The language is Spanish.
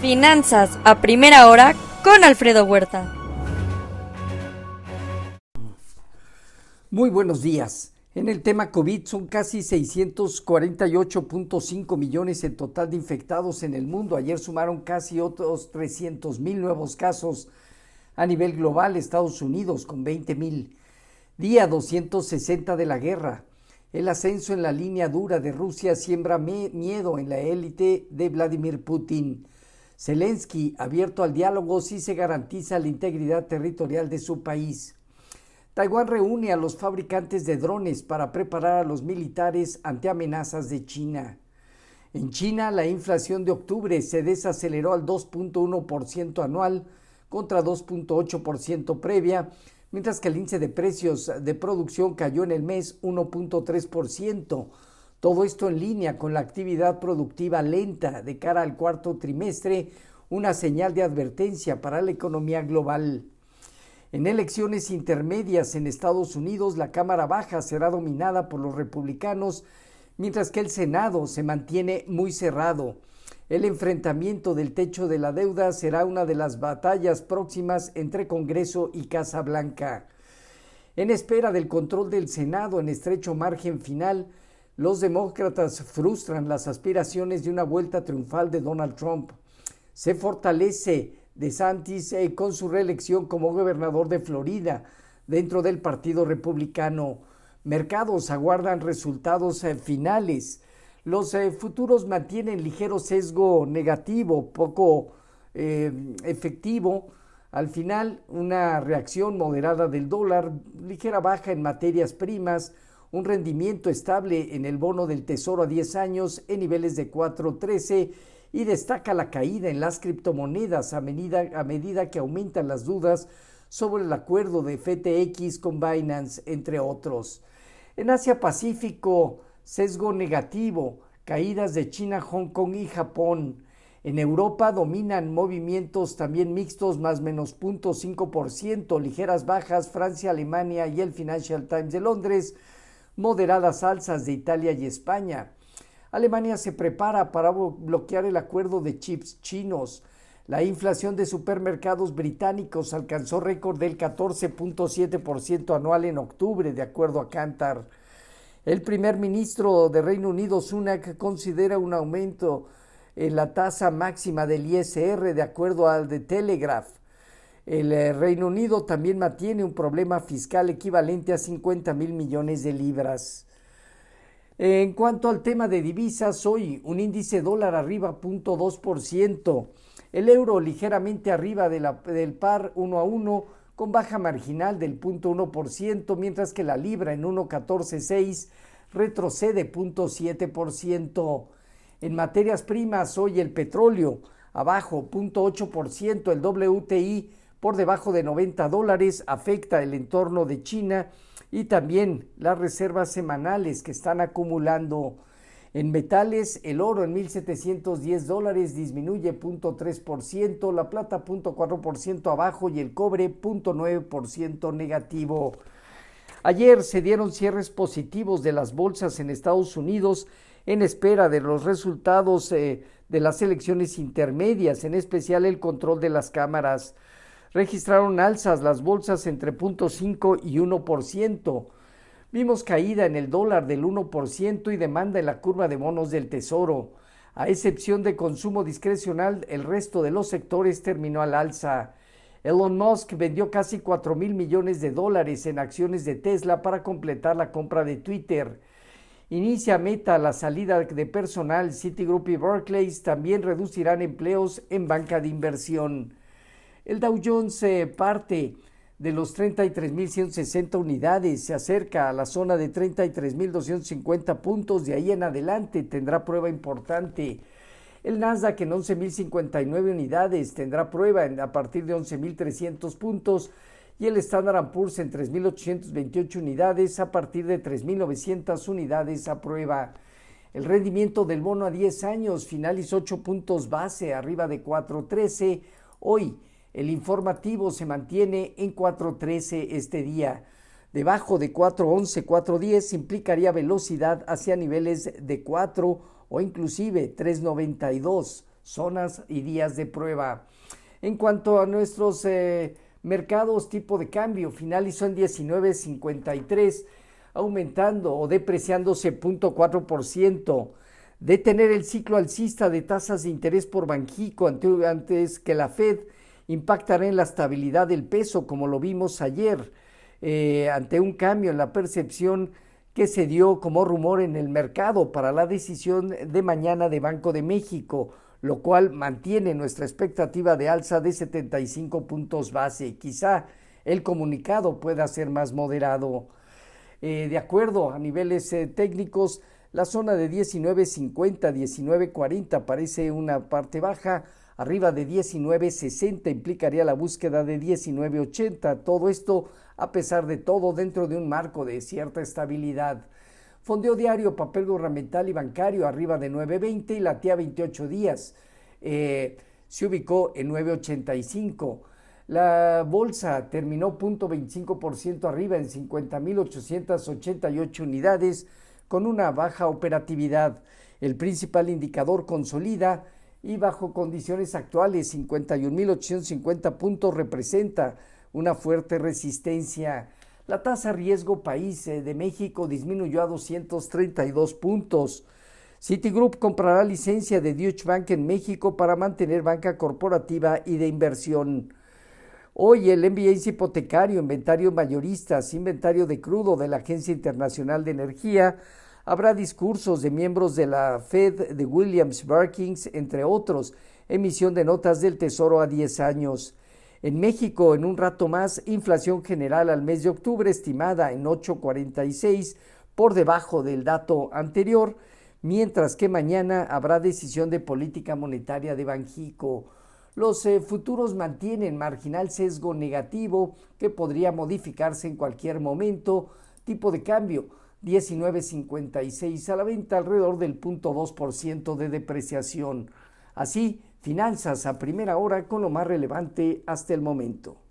Finanzas a primera hora con Alfredo Huerta. Muy buenos días. En el tema COVID son casi 648.5 millones en total de infectados en el mundo. Ayer sumaron casi otros 300 mil nuevos casos a nivel global. Estados Unidos con 20 mil. Día 260 de la guerra. El ascenso en la línea dura de Rusia siembra miedo en la élite de Vladimir Putin. Zelensky, abierto al diálogo si se garantiza la integridad territorial de su país. Taiwán reúne a los fabricantes de drones para preparar a los militares ante amenazas de China. En China, la inflación de octubre se desaceleró al 2.1% anual contra 2.8% previa, mientras que el índice de precios de producción cayó en el mes 1.3%, todo esto en línea con la actividad productiva lenta de cara al cuarto trimestre, una señal de advertencia para la economía global. En elecciones intermedias en Estados Unidos, la Cámara Baja será dominada por los republicanos, mientras que el Senado se mantiene muy cerrado. El enfrentamiento del techo de la deuda será una de las batallas próximas entre Congreso y Casa Blanca. En espera del control del Senado en estrecho margen final, los demócratas frustran las aspiraciones de una vuelta triunfal de Donald Trump. Se fortalece DeSantis eh, con su reelección como gobernador de Florida dentro del Partido Republicano. Mercados aguardan resultados eh, finales. Los eh, futuros mantienen ligero sesgo negativo, poco efectivo. Al final, una reacción moderada del dólar, ligera baja en materias primas, un rendimiento estable en el bono del Tesoro a 10 años en niveles de 4.13 y destaca la caída en las criptomonedas a medida, a medida que aumentan las dudas sobre el acuerdo de FTX con Binance, entre otros. En Asia Pacífico, sesgo negativo, caídas de China, Hong Kong y Japón. En Europa dominan movimientos también mixtos, más menos 0.5%, ligeras bajas, Francia, Alemania y el Financial Times de Londres moderadas alzas de Italia y España. Alemania se prepara para bloquear el acuerdo de chips chinos. La inflación de supermercados británicos alcanzó récord del 14.7% anual en octubre, de acuerdo a Kantar. El primer ministro de Reino Unido, Sunak, considera un aumento en la tasa máxima del ISR, de acuerdo al de Telegraph. El eh, Reino Unido también mantiene un problema fiscal equivalente a 50 mil millones de libras. En cuanto al tema de divisas, hoy un índice dólar arriba 0.2%, el euro ligeramente arriba del par 1 a 1 con baja marginal del 0.1%, mientras que la libra en 1.146 retrocede 0.7%. En materias primas, hoy el petróleo abajo 0.8%, el WTI por debajo de 90 dólares, afecta el entorno de China y también las reservas semanales que están acumulando. En metales, el oro en 1.710 dólares disminuye 0.3%, la plata 0.4% abajo y el cobre 0.9% negativo. Ayer se dieron cierres positivos de las bolsas en Estados Unidos en espera de los resultados eh, de las elecciones intermedias, en especial el control de las cámaras registraron alzas las bolsas entre 0.5 y 1%. Vimos caída en el dólar del 1% y demanda en la curva de bonos del Tesoro. A excepción de consumo discrecional, el resto de los sectores terminó al alza. Elon Musk vendió casi 4 mil millones de dólares en acciones de Tesla para completar la compra de Twitter. Inicia Meta la salida de personal. Citigroup y Barclays también reducirán empleos en banca de inversión. El Dow Jones parte de los 33.160 unidades, se acerca a la zona de 33.250 puntos, de ahí en adelante tendrá prueba importante. El Nasdaq en 11.059 unidades tendrá prueba a partir de 11.300 puntos y el Standard Poor's en 3.828 unidades a partir de 3.900 unidades a prueba. El rendimiento del bono a 10 años finalizó 8 puntos base arriba de 4.13. Hoy el informativo se mantiene en 4.13 este día. Debajo de 4.11, 4.10 implicaría velocidad hacia niveles de 4 o inclusive 3.92. zonas y días de prueba. En cuanto a nuestros eh, mercados, tipo de cambio finalizó en 19.53, aumentando o depreciándose 0.4%. Detener el ciclo alcista de tasas de interés por Banjico antes que la Fed impactará en la estabilidad del peso, como lo vimos ayer, eh, ante un cambio en la percepción que se dio como rumor en el mercado para la decisión de mañana de Banco de México, lo cual mantiene nuestra expectativa de alza de 75 puntos base. Quizá el comunicado pueda ser más moderado. Eh, de acuerdo a niveles eh, técnicos, la zona de 19.50, 19.40 parece una parte baja, arriba de 19.60 implicaría la búsqueda de 19.80. Todo esto, a pesar de todo, dentro de un marco de cierta estabilidad. Fondeo diario, papel gubernamental y bancario arriba de 9.20 y la TIA 28 días. Eh, se ubicó en 9.85. La bolsa terminó 0.25% arriba en 50.888 unidades con una baja operatividad. El principal indicador consolida y bajo condiciones actuales 51.850 puntos representa una fuerte resistencia. La tasa riesgo país eh, de México disminuyó a 232 puntos. Citigroup comprará licencia de Deutsche Bank en México para mantener banca corporativa y de inversión. Hoy el MBA hipotecario, inventario mayoristas, inventario de crudo de la Agencia Internacional de Energía, habrá discursos de miembros de la Fed, de Williams Barkings, entre otros, emisión de notas del Tesoro a 10 años. En México, en un rato más, inflación general al mes de octubre estimada en 8.46, por debajo del dato anterior, mientras que mañana habrá decisión de política monetaria de Banjico. Los eh, futuros mantienen marginal sesgo negativo que podría modificarse en cualquier momento. Tipo de cambio 19.56 a la venta, alrededor del 0.2% de depreciación. Así, Finanzas a primera hora con lo más relevante hasta el momento.